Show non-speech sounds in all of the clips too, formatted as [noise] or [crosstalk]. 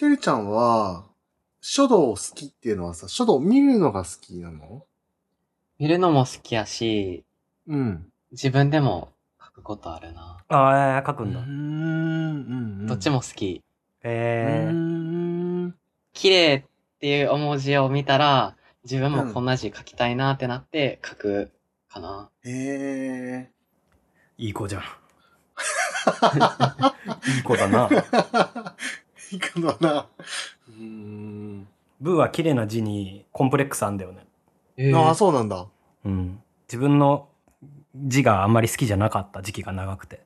てるちゃんは、書道好きっていうのはさ、書道見るのが好きなの？見るのも好きやし、うん。自分でも書くことあるな。ああ、書くうんん。だ。うんうん。どっちも好き。えうー、ん。綺麗っていう絵文字を見たら、自分もこんな字書きたいなってなって書くかな。へえ。いい子じゃん。[laughs] いい子だな。[laughs] いいかな。うん。ブーは綺麗な字にコンプレックスあんだよね。えああ、そうなんだ。うん。自分の字があんまり好きじゃなかった時期が長くて。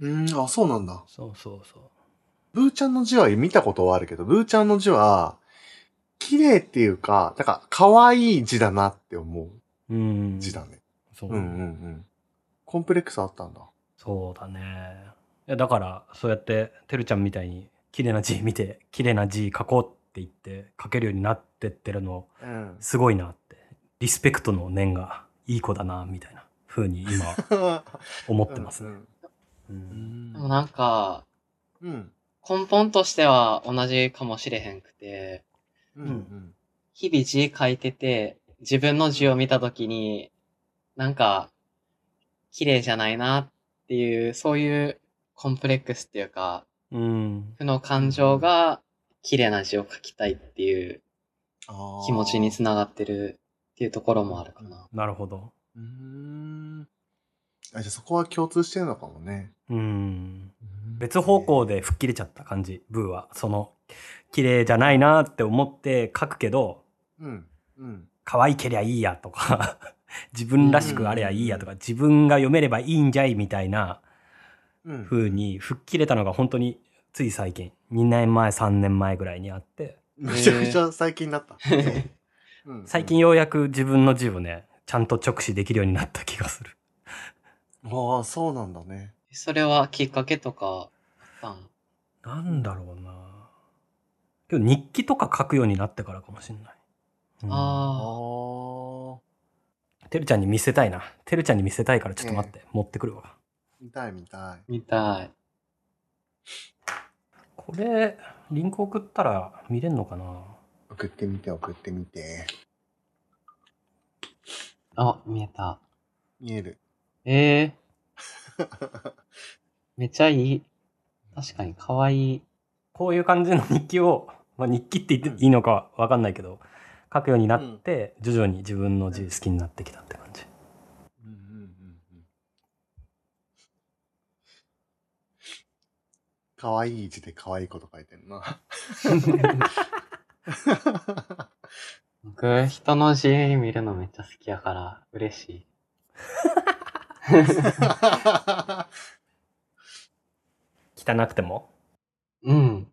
うん、あ、そうなんだ。そうそうそう。ブーちゃんの字は見たことはあるけど、ブーちゃんの字は、綺麗っていうか、なんか、可愛い字だなって思ううん。字だね。そう。うんうんうん。コンプレックスあったんだ。そうだね。いやだから、そうやって、てるちゃんみたいに、綺麗な字見て、綺麗な字書こうって言って、書けるようになってってるの、うん。すごいなって。リスペクトの念がいい子だな、みたいな風に今、[laughs] 思ってますね。ううんんでもなんか、うん。根本としては同じかもしれへんくて、うん。うん。日々字書いてて、自分の字を見たときに、なんか、綺麗じゃないなっていう、そういうコンプレックスっていうか、うん。負の感情が綺麗な字を書きたいっていう気持ちにつながってるっていうところもあるかな。なるほど。うーん。あ、じゃあそこは共通してるのかもね。うん。別方向で吹っ切れちゃった感じ、ブーは。その、綺麗じゃないなって思って書くけど、うん。うん。可愛けりゃいいやとか、[laughs] 自分らしくあればいいやとか、自分が読めればいいんじゃいみたいなうん。風に吹っ切れたのが本当につい最近、2年前、3年前ぐらいにあって、めちゃくちゃ最近だった。[laughs] うん最近ようやく自分の字をね、ちゃんと直視できるようになった気がする。ああ、そうなんだね。それはきっかけとかあったん？なんだろうなけど日記とか書くようになってからかもしれない。うんあああ。てるちゃんに見せたいな。てるちゃんに見せたいからちょっと待って、持ってくるわ。見たい見たい。ー、みたい。これ、リンク送ったら見れんのかな？送ってみて、送ってみて。あ、見えた。見える。ええ [laughs] めっちゃいい。確かに可愛い。こういう感じの日記を、まあ、日記って言っていいのかわかんないけど、書くようになって、徐々に自分の字好きになってきたって感じ。うんうんうんうん。かわいい字でかわいいこと書いてんな。僕、人の字見るのめっちゃ好きやから、嬉しい。汚くても？うん。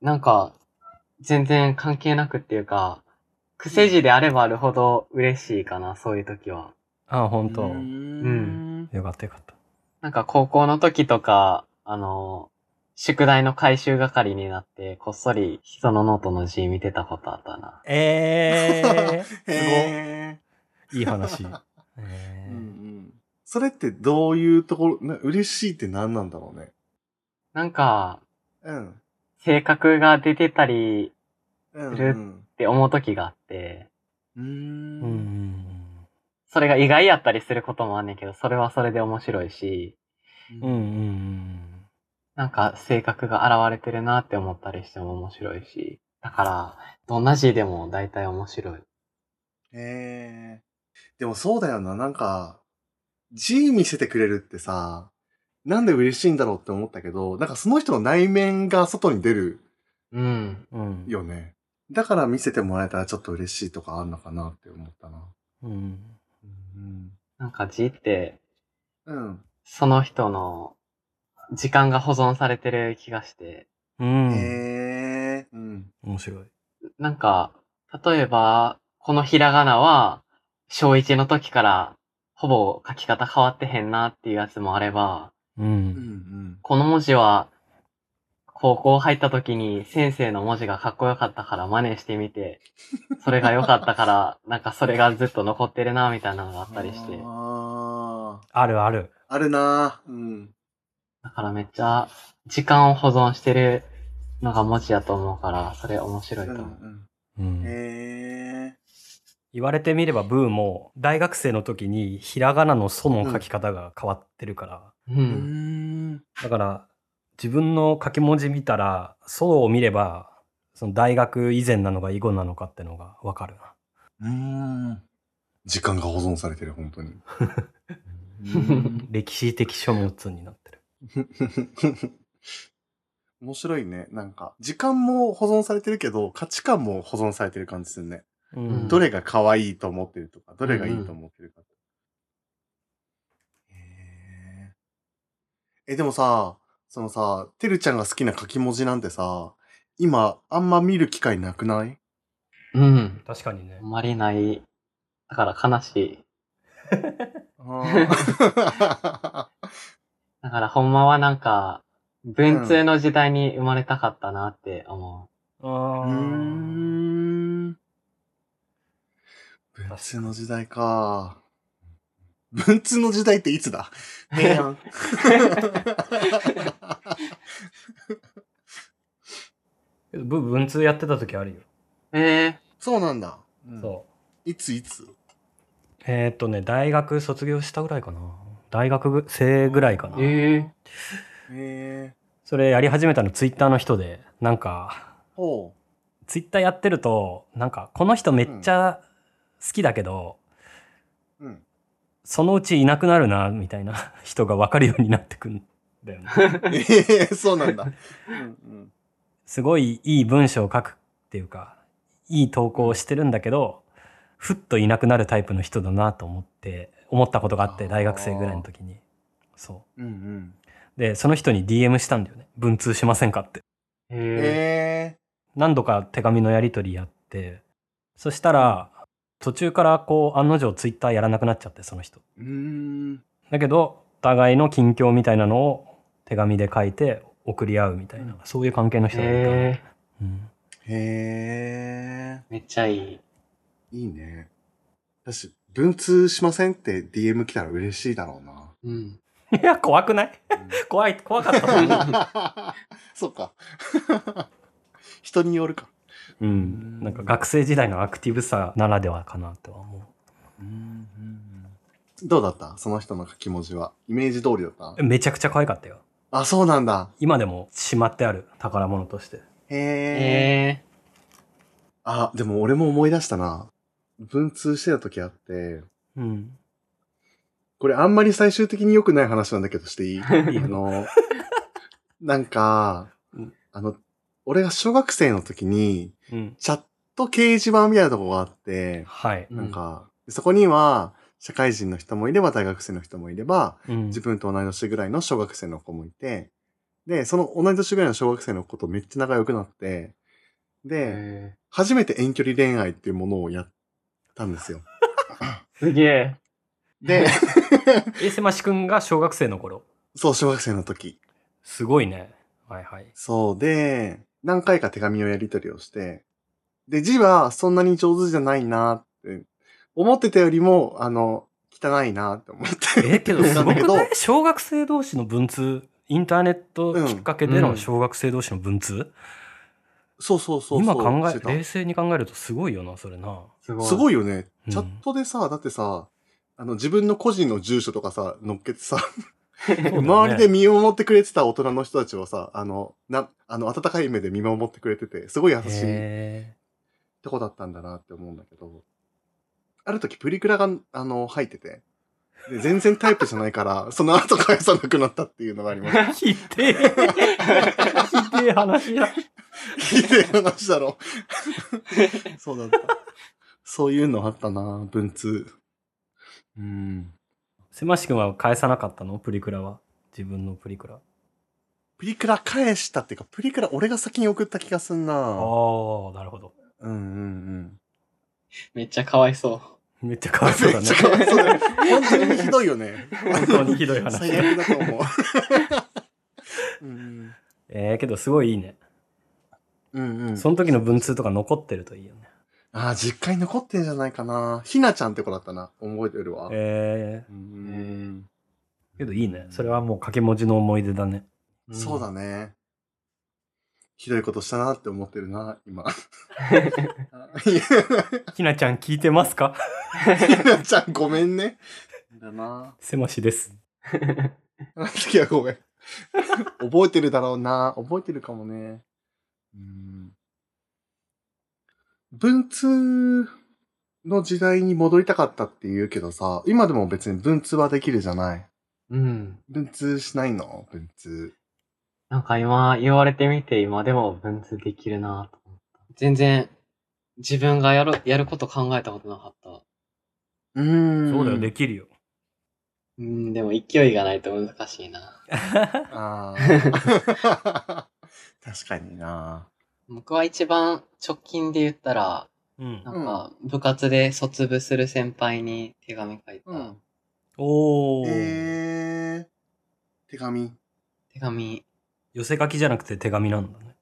なんか、全然関係なくっていうか、癖字であればあるほど嬉しいかな、そういう時は。ああ、本当うーん。よかったよかった。なんか高校の時とか、あの、宿題の回収係になって、こっそり人のノートの字見てたことあったな。えー、[laughs] すへごい。いい話。ー [laughs] えーうんうん。それってどういうところ、な嬉しいって何なんだろうね？なんか、うん。性格が出てたりうん、するって思う時があって、うん。うーん。うん。それが意外やったりすることもあんねんけど、それはそれで面白いし、うんうんなんか性格が現れてるなって思ったりしても面白いし、だから、どんな字でも大体面白い。へえ。でもそうだよな、なんか、字見せてくれるってさ、なんで嬉しいんだろうって思ったけど、なんかその人の内面が外に出るうん。うん。うん。よね。だから見せてもらえたらちょっと嬉しいとかあんのかなって思ったな。うん。うん。なんか字って、うん。その人の時間が保存されてる気がして、うん。へえ。うん。面白い。なんか、例えば、このひらがなは、小1の時から、ほぼ書き方変わってへんなっていうやつもあれば、う。うんん。この文字は、高校入った時に先生の文字がかっこよかったから真似してみて、それが良かったから、[laughs] なんかそれがずっと残ってるなみたいなのがあったりして、ああ。あるある。あるなうん。だからめっちゃ時間を保存してるのが文字やと思うから、それ面白いとうん思う。うんへえ。言われてみればブーも大学生の時にひらがなの「ソ」の書き方が変わってるから、う。うんん。だから自分の書き文字見たら「ソ」を見ればその大学以前なのか以後なのかってのがわかるな。うん。時間が保存されてる、本当に。[laughs] 歴史的書物になってる。[laughs] 面白いね。なんか、時間も保存されてるけど、価値観も保存されてる感じするね。うんどれが可愛いと思ってるとか、どれがいいと思ってるか。へーえ、でもさ、そのさ、てるちゃんが好きな書き文字なんてさ、今、あんま見る機会なくない？うん。確かにねあん。まりない。だから悲しい。あ [laughs] だからほんまはなんか、文通の時代に生まれたかったなって思あーうーーん。文通の時代か。文通の時代っていつだ？平安。[laughs] 文通やってた時あるよ。う。えそうなんだ。うんそう。いついつ？えーっとね、大学卒業したぐらいかな。大学生ぐらいかな。ー、えへえ。それやり始めたのツイッターの人で、なんか、ほツイッターやってると、なんか、この人めっちゃ好きだけど、う。うん。そのうちいなくなるな、みたいな [laughs] 人が分かるようになってくんだよね。[laughs] ええそうなんだ。うんうん。すごいいい文章を書くっていうか、いい投稿をしてるんだけど、ふっといなくなるタイプの人だなと思って、思ったことがあって、大学生ぐらいの時に。そう。うんうん。で、その人に DM したんだよね。文通しませんかって。ー、ええ何度か手紙のやり取りやって、そしたら、途中からこう、案の定ツイッターやらなくなっちゃって、その人。ー。うーん。だけど、お互いの近況みたいなのを手紙で書いて送り合うみたいな、うんそういう関係のー、人だったな、えうん。へー、めっちゃいい。え。いいね。私、文通しませんって DM 来たら嬉しいだろうな。うん。いや、怖くない？怖い、怖かった。[laughs] そっか。[laughs] 人によるか。うん。なんか学生時代のアクティブさならではかなとは思どうだった？その人の書き文字は。イメージ通りだった？う。めちゃくちゃ可愛かったよ。あ、そうなんだ。今でもしまってある宝物として。へえ。えあ、でも俺も思い出したな。文通してた時あって、うん。これあんまり最終的に良くない話なんだけどしていい？[laughs] あの、なんかうん、あの、俺が小学生の時に、うん。チャット掲示板みたいなとこがあって、はい。うんなんか、そこには、社会人の人もいれば大学生の人もいれば、うん自分と同い年ぐらいの小学生の子もいて、で、その同い年ぐらいの小学生の子とめっちゃ仲良くなって、ー、で、え初めて遠距離恋愛っていうものをやったんですよ。ー、すげえ。で、[laughs] え、せましくんが小学生の頃。そう、小学生の時。すごいね。はいはい。そうで、何回か手紙をやり取りをして、で、字はそんなに上手じゃないなって、思ってたよりも、あの、汚いなって思って。え、けどすごくない？小学生同士の文通？インターネットきっかけでのうん小学生同士の文通、そうそうそうそう。今考え、冷静に考えるとすごいよな、それな。すごい。すごいよね。うんチャットでさ、だってさ、あの、自分の個人の住所とかさ、乗っけてさ、ね周りで見守ってくれてた大人の人たちをさ、あの、な、あの、温かい目で見守ってくれてて、すごい優しいへとこだったんだなって思うんだけど、ある時プリクラが、あの、入ってて、で全然タイプじゃないから、[laughs] その後返さなくなったっていうのがありました。ーひでえ。ひでえ話や。聞いてる話だろ。[laughs] そうだった。そういうのあったな文通。うん。せましくんは返さなかったの？プリクラは？自分のプリクラ。プリクラ返したっていうか、プリクラ俺が先に送った気がすんなああ、なるほど。うんうんうん。めっちゃかわいそう。めっちゃかわいそうだねめっち。ゃかわいそうだよ。本当にひどいよね。本当にひどい話。最悪だと思う。[laughs] うんえー、けどすごいいいね。うんうん。その時の文通とか残ってるといいよね。ああ、実家に残ってんじゃないかな。ひなちゃんって子だったな。覚えてるわ。えうん。ー、けどいいね。それはもう掛け文字の思い出だね。そうだね。ひどいことしたなって思ってるな、今。[laughs] ひなちゃん聞いてますか？ひなちゃんごめんね。だな。せましです。あの時はごめん。覚えてるだろうな。覚えてるかもね。うん。文通の時代に戻りたかったって言うけどさ、今でも別に文通はできるじゃない。うん。文通しないの？文通。なんか今言われてみて今でも文通できるなと思った。全然自分がやる、やること考えたことなかった。うーん。そうだよ、できるよ。うん、でも勢いがないと難しいな。[laughs] ああ。[laughs] 確かにな。僕は一番直近で言ったら、うんな。んか部活で卒部する先輩に手紙書いた。うん。おー。えー、手紙。手紙。寄せ書きじゃなくて手紙なんだね。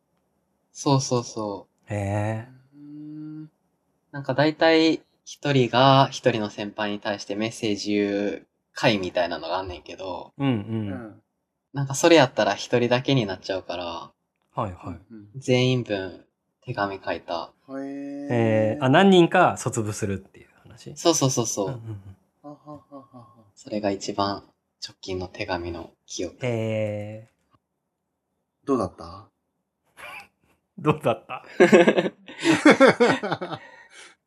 そうそうそう。へえ。うーんなんか大体一人が一人の先輩に対してメッセージ言う回みたいなのがあんねんけど、うんう。うんん。なんかそれやったら一人だけになっちゃうから、はいはい。うん全員分手紙書いた。うん。へえー、あ、何人か卒部するっていう話？そうそうそうそう。それが一番直近の手紙の記憶。えどうだった？ー、どうだった？[laughs] [laughs]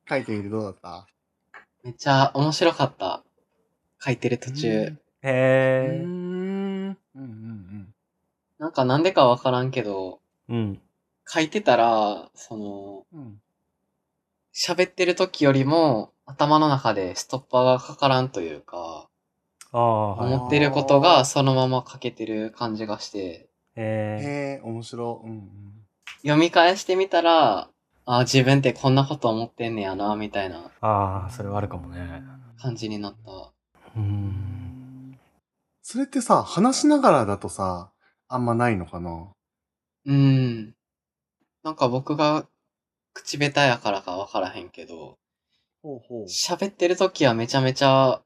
書いてみてどうだった？めっちゃ面白かった。書いてる途う中ん。へえうーん。うんうんなんかなんでかわからんけど、うん。書いてたら、その、うん。うん。喋ってる時よりも頭の中でストッパーがかからんというか、ああ、はい。思ってることがそのまま書けてる感じがして、えへえ、面白い。うんうん。読み返してみたら、あ自分ってこんなこと思ってんねやな、みたいなー、ああ、それはあるかもね。感じになった。うーん。それってさ、話しながらだとさ、あんまないのかなうん。なんか僕が口下手やからかわからへんけど、ほうほう。喋ってる時はめちゃめちゃ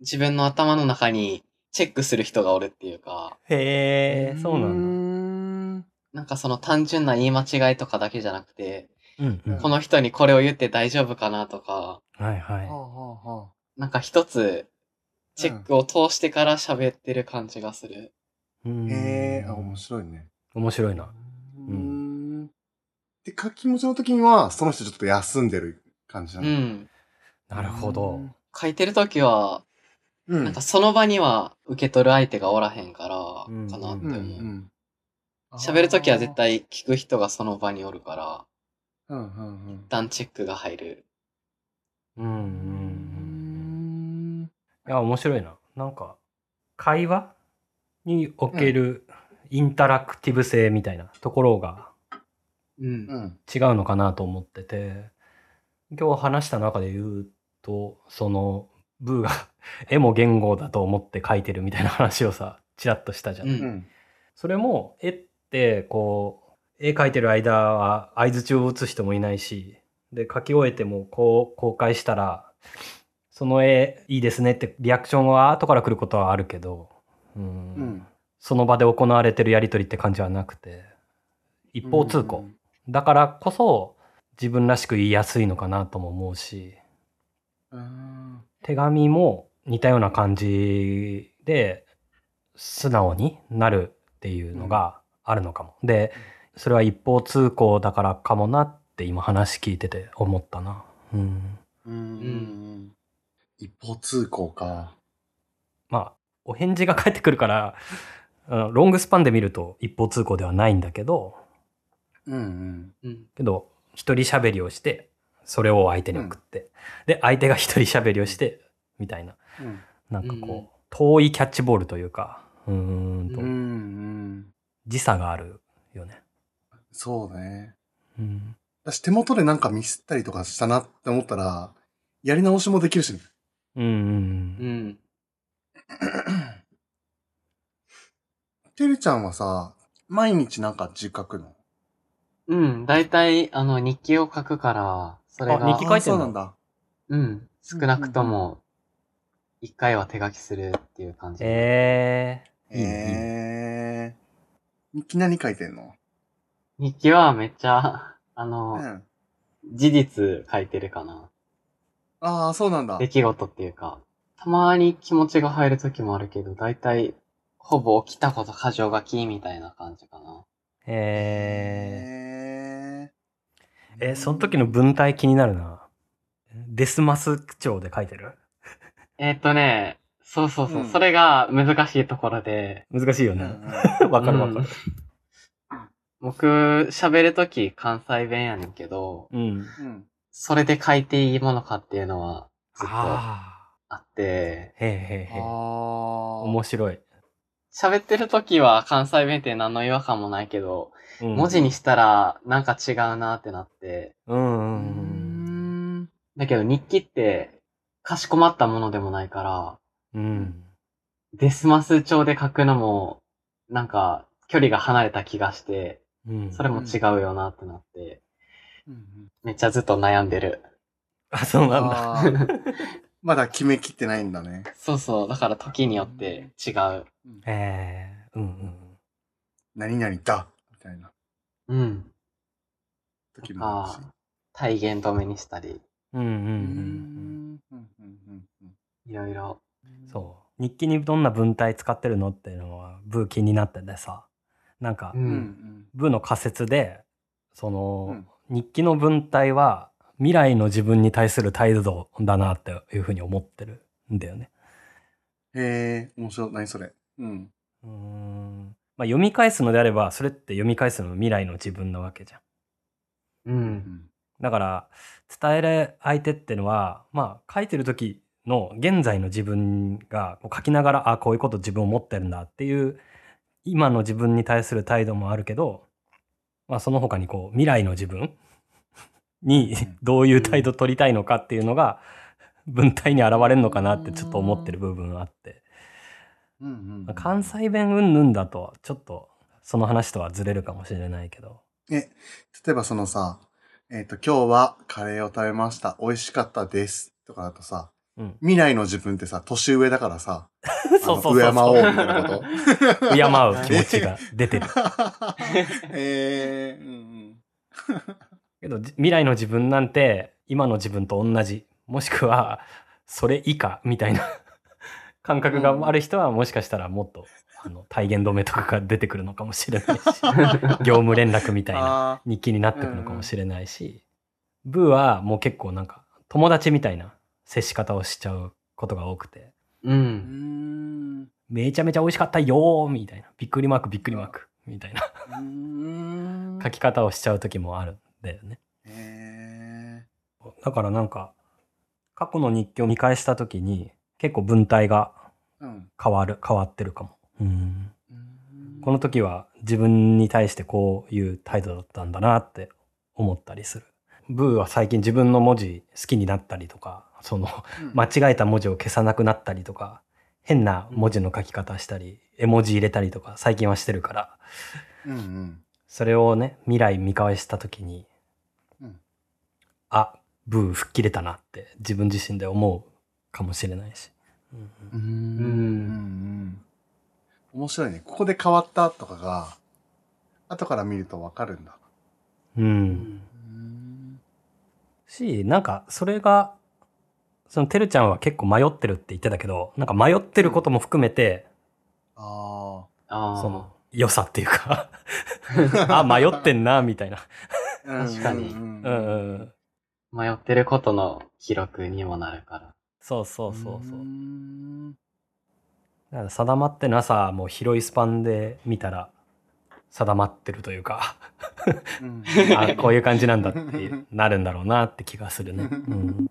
自分の頭の中にチェックする人がおるっていうか、へえ、そうなんんなんかその単純な言い間違いとかだけじゃなくて、だ。うんうん。この人にこれを言って大丈夫かなとか、はいはい。なんか一つチェックを通してから喋ってる感じがする。うんへえ、あ、面白いね。面白いな。うーん。で、書き文字の時には、その人ちょっと休んでる感じなの。うん。なるほど。書いてる時は、うん。なんかその場には受け取る相手がおらへんから、うんかなってうんう思う。ん。喋る時は絶対聞く人がその場におるから、うんうんうん一。旦チェックが入る。うんうんう。うんん。いや、面白いな。なんか、会話におけるインタラクティブ性みたいなところが。違うのかなと思ってて、今日話した中で言うと、その、ブーが絵も言語だと思って描いてるみたいな話をさ、ちらっとしたじゃん。うんうん。それも、絵って、こう、絵描いてる間は相槌を打つ人もいないし、で、描き終えても、こう、公開したら、その絵いいですねってリアクションは後から来ることはあるけど、うんうん。その場で行われてるやりとりって感じはなくて、一方通行。だからこそ、自分らしく言いやすいのかなとも思うし、うん。手紙も似たような感じで素直になるっていうのがあるのかも。で、それは一方通行だからかもなって今話聞いてて思ったな。うん。うん。うん。一方通行か。まあ、お返事が返ってくるから、ロングスパンで見ると一方通行ではないんだけど、うんうん。うん。けど、一人喋りをして、それを相手に送って、で、相手が一人喋りをして、みたいな。うん。なんかこう、うん遠いキャッチボールというか、うーんと、うんうん。時差があるよね。そうね。うん。私手元でなんかミスったりとかしたなって思ったら、やり直しもできるしね。うんうんうん。てるちゃんはさ、毎日なんか字書くの？うん。だいたい、あの、日記を書くから、それあ日が、記書いてんのあそうなんだ。うん。少なくとも、一回は手書きするっていう感じ。えー、いいね、いいね。えー。日記何書いてんの？日記はめっちゃ、あうの、ん。事実書いてるかな。ああ、そうなんだ。出来事っていうか、たまに気持ちが入る時もあるけど、だいたい、ほぼ起きたこと過剰書きみたいな感じかな。えへー、え、その時の文体気になるな。デスマス調で書いてる？えーっとね、そうそうそう、うんそれが難しいところで、難しいよね。うんうん [laughs] わかるわかる。僕、喋るとき関西弁やねんけど、うん。うん。それで書いていいものかっていうのはずっとああって、あ。へえへえへえ。ああ。面白い。喋ってるときは関西弁って何の違和感もないけど、うん文字にしたらなんか違うなってなって、うんうんううん。ん。だけど日記って、かしこまったものでもないから、うん。デスマス調で書くのも、なんか、距離が離れた気がして、うん。それも違うよなってなって、うんめっちゃずっと悩んでる。あ、そうなんだ。[laughs] まだ決めきってないんだね。そうそう、だから時によって違う。ええうんうん。何々だみたいなうん。時もあるし。体現止めにしたり、うんうんうんうんうんうんうんいろいろ。そう。日記にどんな文体使ってるのっていうのは、ブー気になっててさ。なんかう、。うんんブーの仮説で、その、うん日記の文体は、未来の自分に対する態度だなっていうふうに思ってるんだよね。へえ、面白い。何それ？うん。うーん。まあ、読み返すのであれば、それって読み返すのは未来の自分なわけじゃん。う。うんん。だから、伝える相手ってのは、まあ、書いてる時の現在の自分がこう書きながら、あ、こういうこと自分を持ってるんだっていう、今の自分に対する態度もあるけど、まあ、その他にこう、未来の自分にうん [laughs] どういう態度取りたいのかっていうのが、文体に現れるのかなってちょっと思ってる部分があって、うんうんうん関西弁うんぬんだと、ちょっと、その話とはずれるかもしれないけど、え、例えばそのさ、えっ、と、今日はカレーを食べました。美味しかったです。とかだとさ、うん。未来の自分ってさ、年上だからさ、[laughs] そうそうそう敬おうみたいなこと？[laughs] 敬う気持ちが出てる。えー、うんけどじ未来の自分なんて今の自分と同じもしくはそれ以下みたいな [laughs] 感覚がある人はもしかしたらもっとあの体現止めとかが出てくるのかもしれないし [laughs] 業務連絡みたうん。いなあ日記になってくるのかもしれないし、ブーはもう結構なんか友達みたいな接し方をしちゃうことが多くてう。んん。めちゃめちゃ美味しかったよーみたいなびっくりマークびっくりマークみたいなうん。[laughs] 書き方をしちゃう時もあるんだよね。えだからなんか、過去の日記を見返した時に、結構文体が。変わる、変わってるかも。うん。うんこの時は自分に対してこういう態度だったんだなって思ったりする。ブーは最近自分の文字好きになったりとか、その間違えた文字を消さなくなったりとか、変な文字の書き方したり、絵文字入れたりとか最近はしてるから、うんうん。それをね、未来見返した時に、うんあ、ブー吹っ切れたなって自分自身で思うかもしれないし。うんううんん。うん。面白いね。ここで変わったとかが、後から見るとわかるんだ。うん。うん。し、なんかそれが、そのてるちゃんは結構迷ってるって言ってたけど、なんか迷ってることも含めて、あああ。その良さっていうか、[laughs] あ、迷ってんな、みたいな。あ。確かにうん。迷ってることの記録にもなるから。そうそうそうそう。んだから定まってなさも広いスパンで見たら定まってるというかうん [laughs] あこういう感じなんだってなるんだろうなって気がするね。うん